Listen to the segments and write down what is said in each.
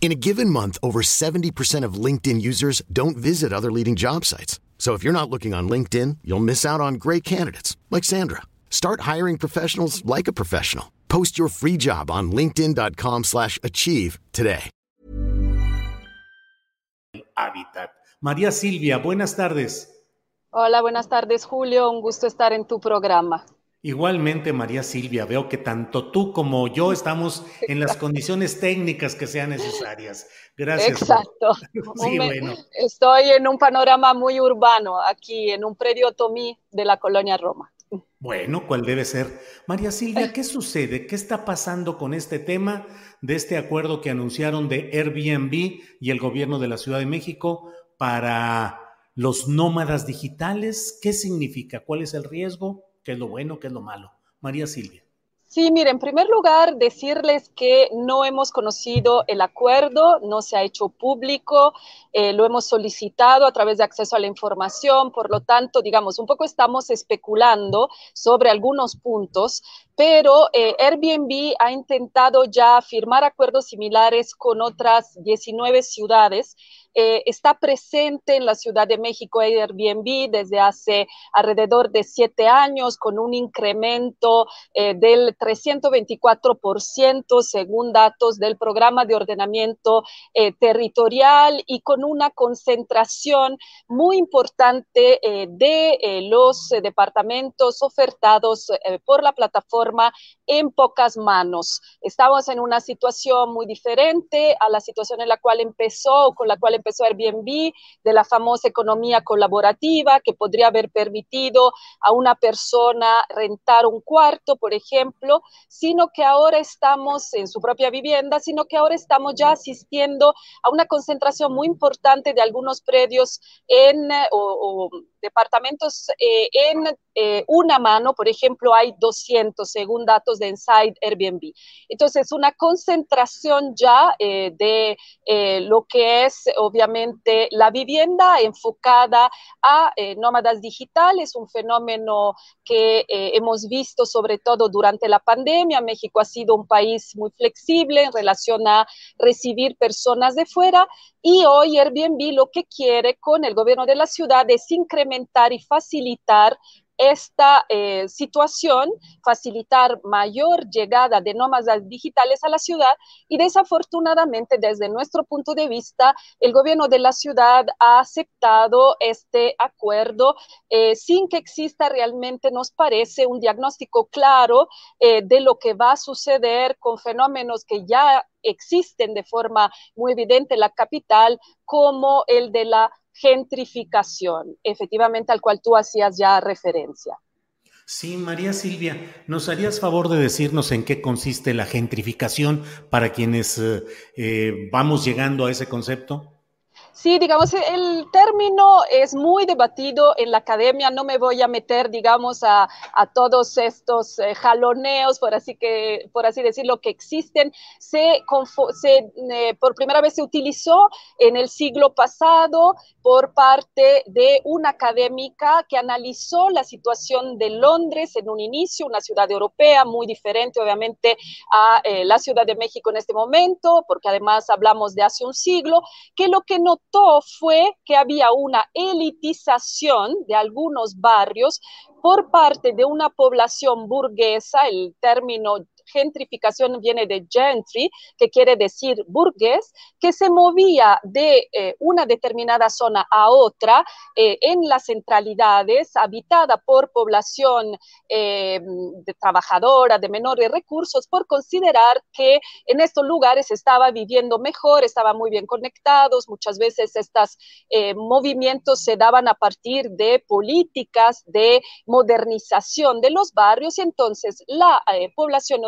In a given month, over 70% of LinkedIn users don't visit other leading job sites. So if you're not looking on LinkedIn, you'll miss out on great candidates like Sandra. Start hiring professionals like a professional. Post your free job on linkedin.com/achieve slash achieve today. Hábitat. María Silvia, buenas tardes. Hola, buenas tardes, Julio. Un gusto estar en tu programa. Igualmente, María Silvia, veo que tanto tú como yo estamos en las condiciones técnicas que sean necesarias. Gracias. Exacto. Sí, bueno. Estoy en un panorama muy urbano, aquí en un predio Tomí de la colonia Roma. Bueno, ¿cuál debe ser? María Silvia, ¿qué sucede? ¿Qué está pasando con este tema de este acuerdo que anunciaron de Airbnb y el gobierno de la Ciudad de México para los nómadas digitales? ¿Qué significa? ¿Cuál es el riesgo? ¿Qué es lo bueno? ¿Qué es lo malo? María Silvia. Sí, mire, en primer lugar, decirles que no hemos conocido el acuerdo, no se ha hecho público, eh, lo hemos solicitado a través de acceso a la información, por lo tanto, digamos, un poco estamos especulando sobre algunos puntos, pero eh, Airbnb ha intentado ya firmar acuerdos similares con otras 19 ciudades. Eh, está presente en la Ciudad de México Airbnb desde hace alrededor de siete años con un incremento eh, del 324% según datos del programa de ordenamiento territorial y con una concentración muy importante de los departamentos ofertados por la plataforma en pocas manos. Estamos en una situación muy diferente a la situación en la cual empezó, con la cual empezó Airbnb, de la famosa economía colaborativa que podría haber permitido a una persona rentar un cuarto, por ejemplo, sino que ahora estamos en su propia vivienda, sino que ahora estamos ya asistiendo a una concentración muy importante de algunos predios en o, o departamentos eh, en eh, una mano, por ejemplo, hay 200 según datos de Inside Airbnb. Entonces, una concentración ya eh, de lo que es obviamente la vivienda enfocada a nómadas digitales, un fenómeno que hemos visto sobre todo durante la pandemia. México ha sido un país muy flexible en relación a recibir personas de fuera y hoy Airbnb lo que quiere con el gobierno de la ciudad es incrementar y facilitar esta eh, situación, facilitar mayor llegada de nómadas digitales a la ciudad y desafortunadamente desde nuestro punto de vista, el gobierno de la ciudad ha aceptado este acuerdo eh, sin que exista realmente, nos parece, un diagnóstico claro eh, de lo que va a suceder con fenómenos que ya existen de forma muy evidente en la capital, como el de la gentrificación, efectivamente al cual tú hacías ya referencia. Sí, María Silvia, ¿nos harías favor de decirnos en qué consiste la gentrificación para quienes eh, eh, vamos llegando a ese concepto? Sí, digamos, el término es muy debatido en la academia. No me voy a meter, digamos, a, todos estos eh, jaloneos, por así, que, por decirlo, que existen. Se, se eh, por primera vez se utilizó en el siglo pasado por parte de una académica que analizó la situación de Londres en un inicio, una ciudad europea muy diferente, obviamente, a eh, la Ciudad de México en este momento, porque además hablamos de hace un siglo, que lo que fue que había una elitización de algunos barrios por parte de una población burguesa, el término gentrificación viene de gentry, que quiere decir burgués, que se movía de eh, una determinada zona a otra eh, en las centralidades, habitada por población eh, trabajadora, de menores recursos, por considerar que en estos lugares estaba viviendo mejor, estaban muy bien conectados, muchas veces estos movimientos se daban a partir de políticas de modernización de los barrios y entonces la población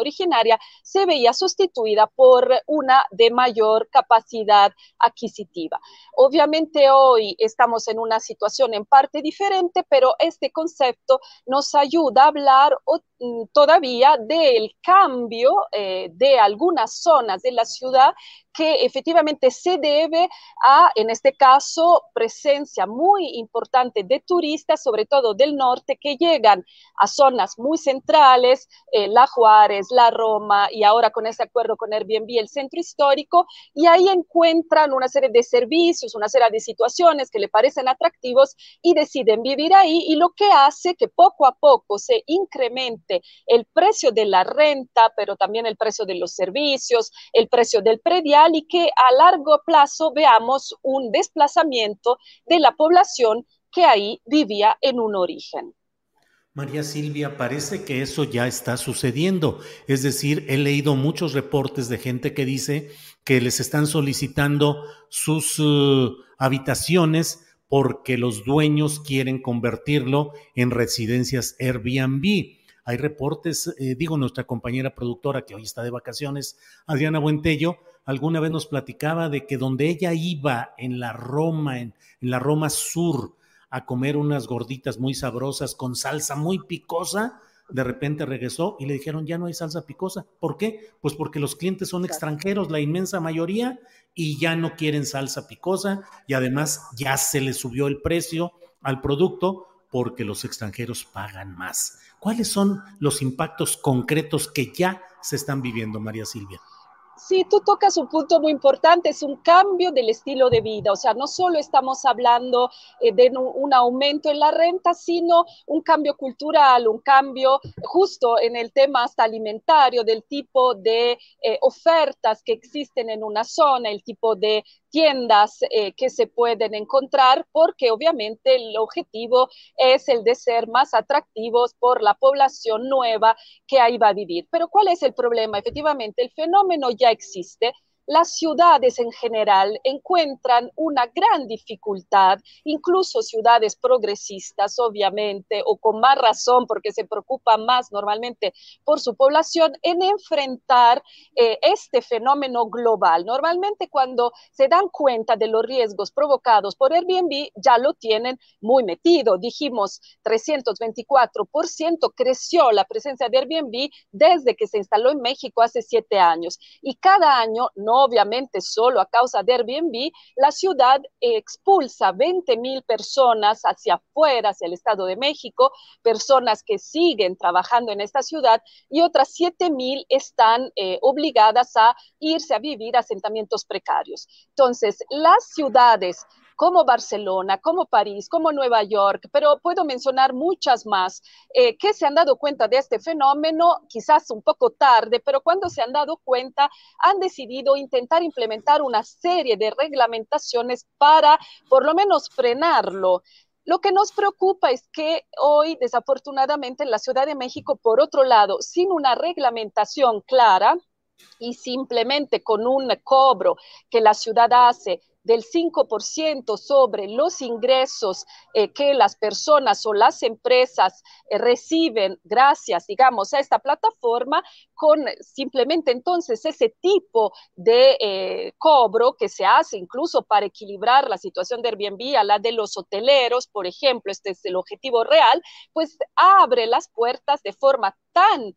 se veía sustituida por una de mayor capacidad adquisitiva. Obviamente hoy estamos en una situación en parte diferente, pero este concepto nos ayuda a hablar mm, todavía del cambio eh, de algunas zonas de la ciudad que efectivamente se debe a, en este caso, presencia muy importante de turistas, sobre todo del norte, que llegan a zonas muy centrales, eh, La Juárez, La Roma y ahora con este acuerdo con Airbnb, el centro histórico, y ahí encuentran una serie de servicios, una serie de situaciones que le parecen atractivos y deciden vivir ahí y lo que hace que poco a poco se incremente el precio de la renta, pero también el precio de los servicios, el precio del predial y que a largo plazo veamos un desplazamiento de la población que ahí vivía en un origen. María Silvia, parece que eso ya está sucediendo. Es decir, he leído muchos reportes de gente que dice que les están solicitando sus uh, habitaciones porque los dueños quieren convertirlo en residencias Airbnb. Hay reportes, eh, digo, nuestra compañera productora que hoy está de vacaciones, Adriana Buentello, alguna vez nos platicaba de que donde ella iba en la Roma, en, la Roma Sur, a comer unas gorditas muy sabrosas con salsa muy picosa, de repente regresó y le dijeron, ya no hay salsa picosa. ¿Por qué? Pues porque los clientes son extranjeros, la inmensa mayoría, y ya no quieren salsa picosa y además ya se le subió el precio al producto porque los extranjeros pagan más. ¿Cuáles son los impactos concretos que ya se están viviendo, María Silvia? Sí, tú tocas un punto muy importante, es un cambio del estilo de vida, o sea, no solo estamos hablando eh, de un, aumento en la renta, sino un cambio cultural, un cambio justo en el tema hasta alimentario, del tipo de eh, ofertas que existen en una zona, el tipo de tiendas eh, que se pueden encontrar, porque obviamente el objetivo es el de ser más atractivos por la población nueva que ahí va a vivir. Pero ¿cuál es el problema? Efectivamente, el fenómeno ya existe, las ciudades en general encuentran una gran dificultad, incluso ciudades progresistas, obviamente, o con más razón porque se preocupan más normalmente por su población, en enfrentar eh, este fenómeno global. Normalmente cuando se dan cuenta de los riesgos provocados por Airbnb, ya lo tienen muy metido. Dijimos 324% creció la presencia de Airbnb desde que se instaló en México hace siete años. Y cada año no obviamente solo a causa de Airbnb, la ciudad expulsa 20 mil personas hacia afuera, hacia el Estado de México, personas que siguen trabajando en esta ciudad y otras 7 mil están eh, obligadas a irse a vivir a asentamientos precarios. Entonces, las ciudades como Barcelona, como París, como Nueva York, pero puedo mencionar muchas más eh, que se han dado cuenta de este fenómeno, quizás un poco tarde, pero cuando se han dado cuenta han decidido intentar implementar una serie de reglamentaciones para por lo menos frenarlo. Lo que nos preocupa es que hoy, desafortunadamente, en la Ciudad de México, por otro lado, sin una reglamentación clara y simplemente con un cobro que la ciudad hace del 5% sobre los ingresos eh, que las personas o las empresas eh, reciben gracias, digamos, a esta plataforma, con simplemente entonces ese tipo de eh, cobro que se hace incluso para equilibrar la situación de Airbnb a la de los hoteleros, por ejemplo, este es el objetivo real, pues abre las puertas de forma tan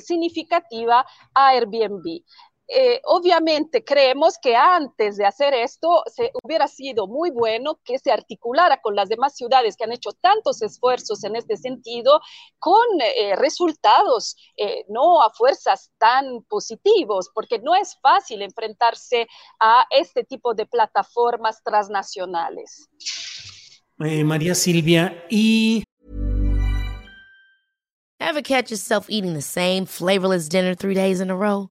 significativa a Airbnb. Eh, obviamente creemos que antes de hacer esto se hubiera sido muy bueno que se articulara con las demás ciudades que han hecho tantos esfuerzos en este sentido con eh, resultados eh, no a fuerzas tan positivos, porque no es fácil enfrentarse a este tipo de plataformas transnacionales. María Silvia, y Ever catch yourself eating the same flavorless dinner three days in a row?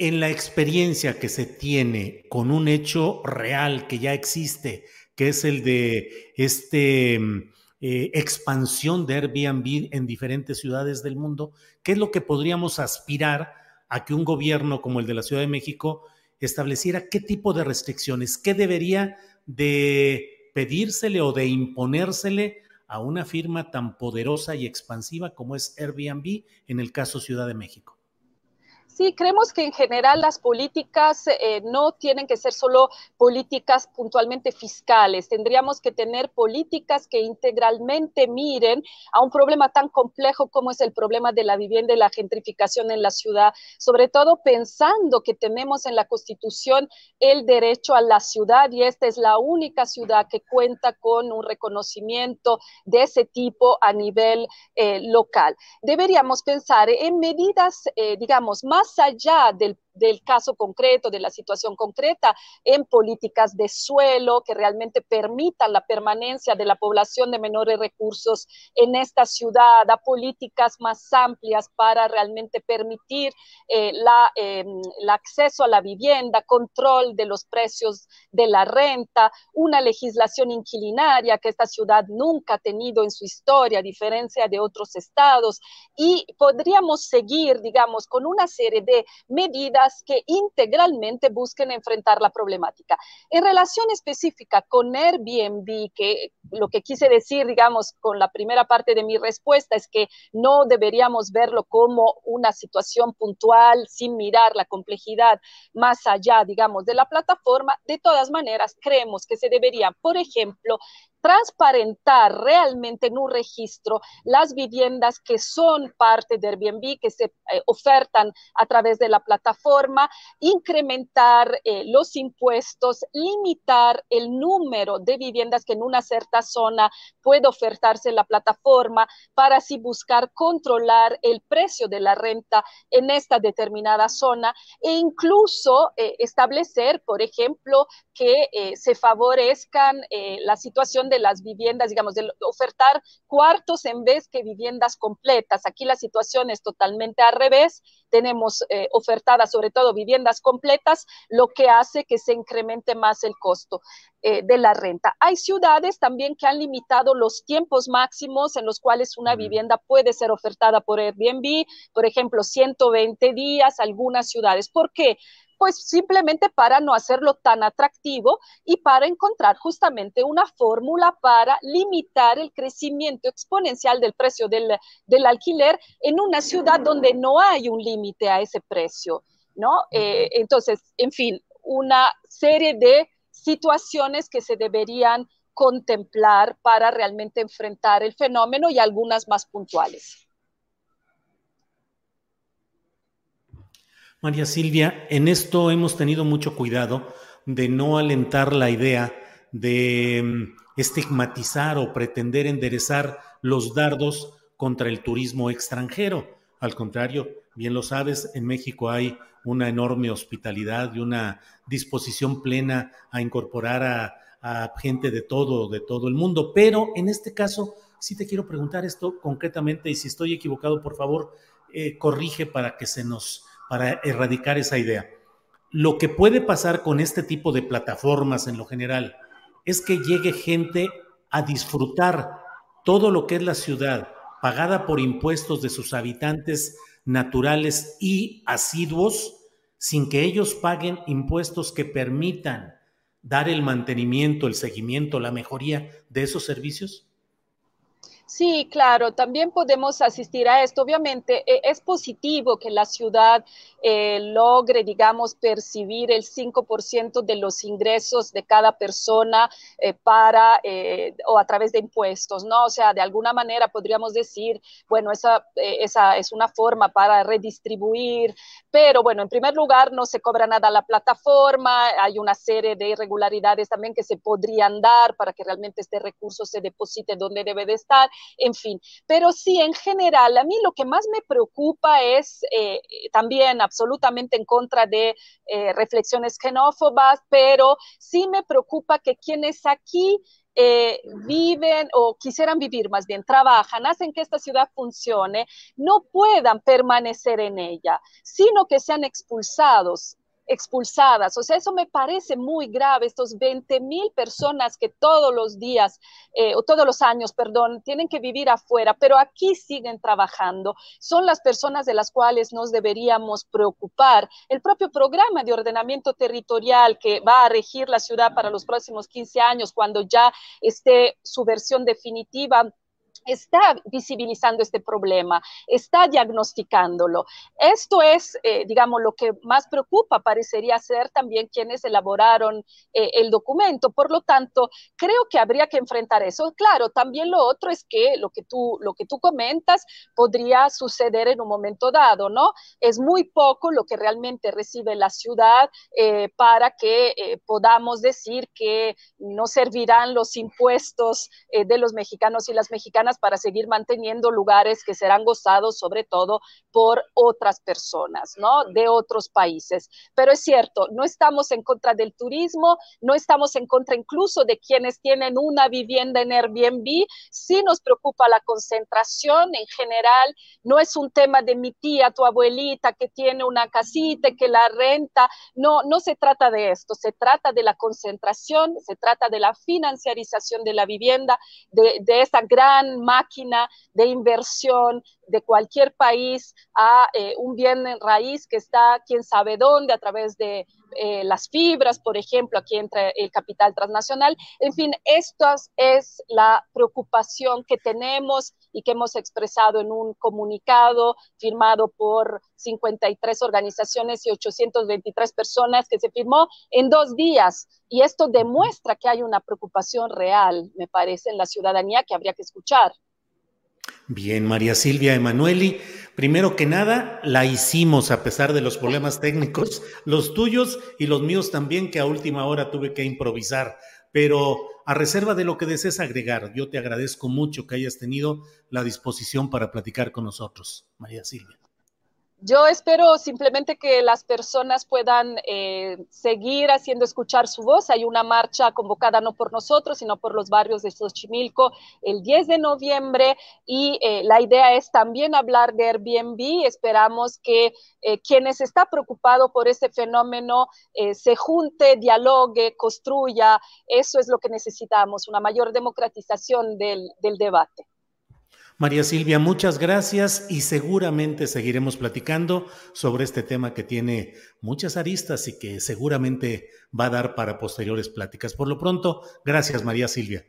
En la experiencia que se tiene con un hecho real que ya existe, que es el de este eh, expansión de Airbnb en diferentes ciudades del mundo, ¿qué es lo que podríamos aspirar a que un gobierno como el de la Ciudad de México estableciera qué tipo de restricciones, qué debería de pedírsele o de imponérsele a una firma tan poderosa y expansiva como es Airbnb en el caso Ciudad de México? Sí, creemos que en general las políticas eh, no tienen que ser solo políticas puntualmente fiscales. Tendríamos que tener políticas que integralmente miren a un problema tan complejo como es el problema de la vivienda y la gentrificación en la ciudad, sobre todo pensando que tenemos en la Constitución el derecho a la ciudad y esta es la única ciudad que cuenta con un reconocimiento de ese tipo a nivel eh, local. Deberíamos pensar en medidas, eh, digamos, más allá del del caso concreto, de la situación concreta, en políticas de suelo que realmente permitan la permanencia de la población de menores recursos en esta ciudad, a políticas más amplias para realmente permitir eh, em, el acceso a la vivienda, control de los precios de la renta, una legislación inquilinaria que esta ciudad nunca ha tenido en su historia, a diferencia de otros estados, y podríamos seguir, digamos, con una serie de medidas que integralmente busquen enfrentar la problemática. En relación específica con Airbnb, que lo que quise decir, digamos, con la primera parte de mi respuesta es que no deberíamos verlo como una situación puntual sin mirar la complejidad más allá, digamos, de la plataforma. De todas maneras, creemos que se debería, por ejemplo, transparentar realmente en un registro las viviendas que son parte de Airbnb, que se eh, ofertan a través de la plataforma, incrementar eh, los impuestos, limitar el número de viviendas que en una cierta zona puede ofertarse en la plataforma para así buscar controlar el precio de la renta en esta determinada zona e incluso eh, establecer, por ejemplo, que se favorezcan la situación de las viviendas, digamos, de ofertar cuartos en vez que viviendas completas. Aquí la situación es totalmente al revés. Tenemos eh, ofertadas sobre todo viviendas completas, lo que hace que se incremente más el costo eh, de la renta. Hay ciudades también que han limitado los tiempos máximos en los cuales una vivienda puede ser ofertada por Airbnb, por ejemplo, 120 días, algunas ciudades. ¿Por qué? Pues simplemente para no hacerlo tan atractivo y para encontrar justamente una fórmula para limitar el crecimiento exponencial del precio del, alquiler en una ciudad donde no hay un límite a ese precio, ¿no? Eh, entonces, en fin, una serie de situaciones que se deberían contemplar para realmente enfrentar el fenómeno y algunas más puntuales. María Silvia, en esto hemos tenido mucho cuidado de no alentar la idea de mm, estigmatizar o pretender enderezar los dardos contra el turismo extranjero. Al contrario, bien lo sabes, en México hay una enorme hospitalidad y una disposición plena a incorporar a, gente de todo, de todo el mundo. Pero en este caso, sí te quiero preguntar esto concretamente y si estoy equivocado, por favor, eh, corrige para que se nos para erradicar esa idea. Lo que puede pasar con este tipo de plataformas en lo general es que llegue gente a disfrutar todo lo que es la ciudad, pagada por impuestos de sus habitantes naturales y asiduos sin que ellos paguen impuestos que permitan dar el mantenimiento, el seguimiento, la mejoría de esos servicios? Sí, claro, también podemos asistir a esto. Obviamente e, es positivo que la ciudad eh, logre, digamos, percibir el 5% de los ingresos de cada persona eh, para eh, o a través de impuestos, ¿no? O sea, de alguna manera podríamos decir, bueno, esa, esa es una forma para redistribuir, pero bueno, en primer lugar, no se cobra nada a la plataforma, hay una serie de irregularidades también que se podrían dar para que realmente este recurso se deposite donde debe de estar en fin. Pero sí, en general, a mí lo que más me preocupa es eh, también absolutamente en contra de eh, reflexiones xenófobas, pero sí me preocupa que quienes aquí eh, viven o quisieran vivir más bien, trabajan, hacen que esta ciudad funcione, no puedan permanecer en ella, sino que sean expulsados expulsadas. O sea, eso me parece muy grave, estos 20 mil personas que todos los días, eh, o todos los años, perdón, tienen que vivir afuera, pero aquí siguen trabajando. Son las personas de las cuales nos deberíamos preocupar. El propio programa de ordenamiento territorial que va a regir la ciudad para los próximos 15 años, cuando ya esté su versión definitiva, está visibilizando este problema, está diagnosticándolo. Esto es, eh, digamos, lo que más preocupa, parecería ser también quienes elaboraron eh, el documento. Por lo tanto, creo que habría que enfrentar eso. Claro, también lo otro es que lo que tú, lo que tú comentas podría suceder en un momento dado, ¿no? Es muy poco lo que realmente recibe la ciudad eh, para que podamos decir que no servirán los impuestos de los mexicanos y las mexicanas para seguir manteniendo lugares que serán gozados sobre todo por otras personas, ¿no? De otros países. Pero es cierto, no estamos en contra del turismo, no estamos en contra incluso de quienes tienen una vivienda en Airbnb, sí nos preocupa la concentración en general, no es un tema de mi tía, tu abuelita que tiene una casita, que la renta, no, no se trata de esto, se trata de la concentración, se trata de la financiarización de la vivienda, de, de gran máquina de inversión de cualquier país a eh, un bien en raíz que está quién sabe dónde a través de eh, las fibras, por ejemplo, aquí entra el capital transnacional. En fin, esta es la preocupación que tenemos y que hemos expresado en un comunicado firmado por 53 organizaciones y 823 personas que se firmó en dos días. Y esto demuestra que hay una preocupación real, me parece, en la ciudadanía que habría que escuchar. Bien, María Silvia Emanueli, primero que nada, la hicimos a pesar de los problemas técnicos, los tuyos y los míos también, que a última hora tuve que improvisar. Pero a reserva de lo que desees agregar, yo te agradezco mucho que hayas tenido la disposición para platicar con nosotros, María Silvia. Yo espero simplemente que las personas puedan eh, seguir haciendo escuchar su voz. Hay una marcha convocada no por nosotros, sino por los barrios de Xochimilco el 10 de noviembre y eh, la idea es también hablar de Airbnb. Esperamos que eh, quienes está preocupado por este fenómeno se junte, dialogue, construya. Eso es lo que necesitamos, una mayor democratización del debate. María Silvia, muchas gracias y seguramente seguiremos platicando sobre este tema que tiene muchas aristas y que seguramente va a dar para posteriores pláticas. Por lo pronto, gracias María Silvia.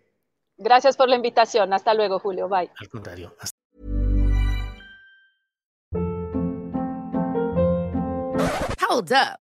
Gracias por la invitación. Hasta luego, Julio. Bye. Al contrario. Hasta Hold up.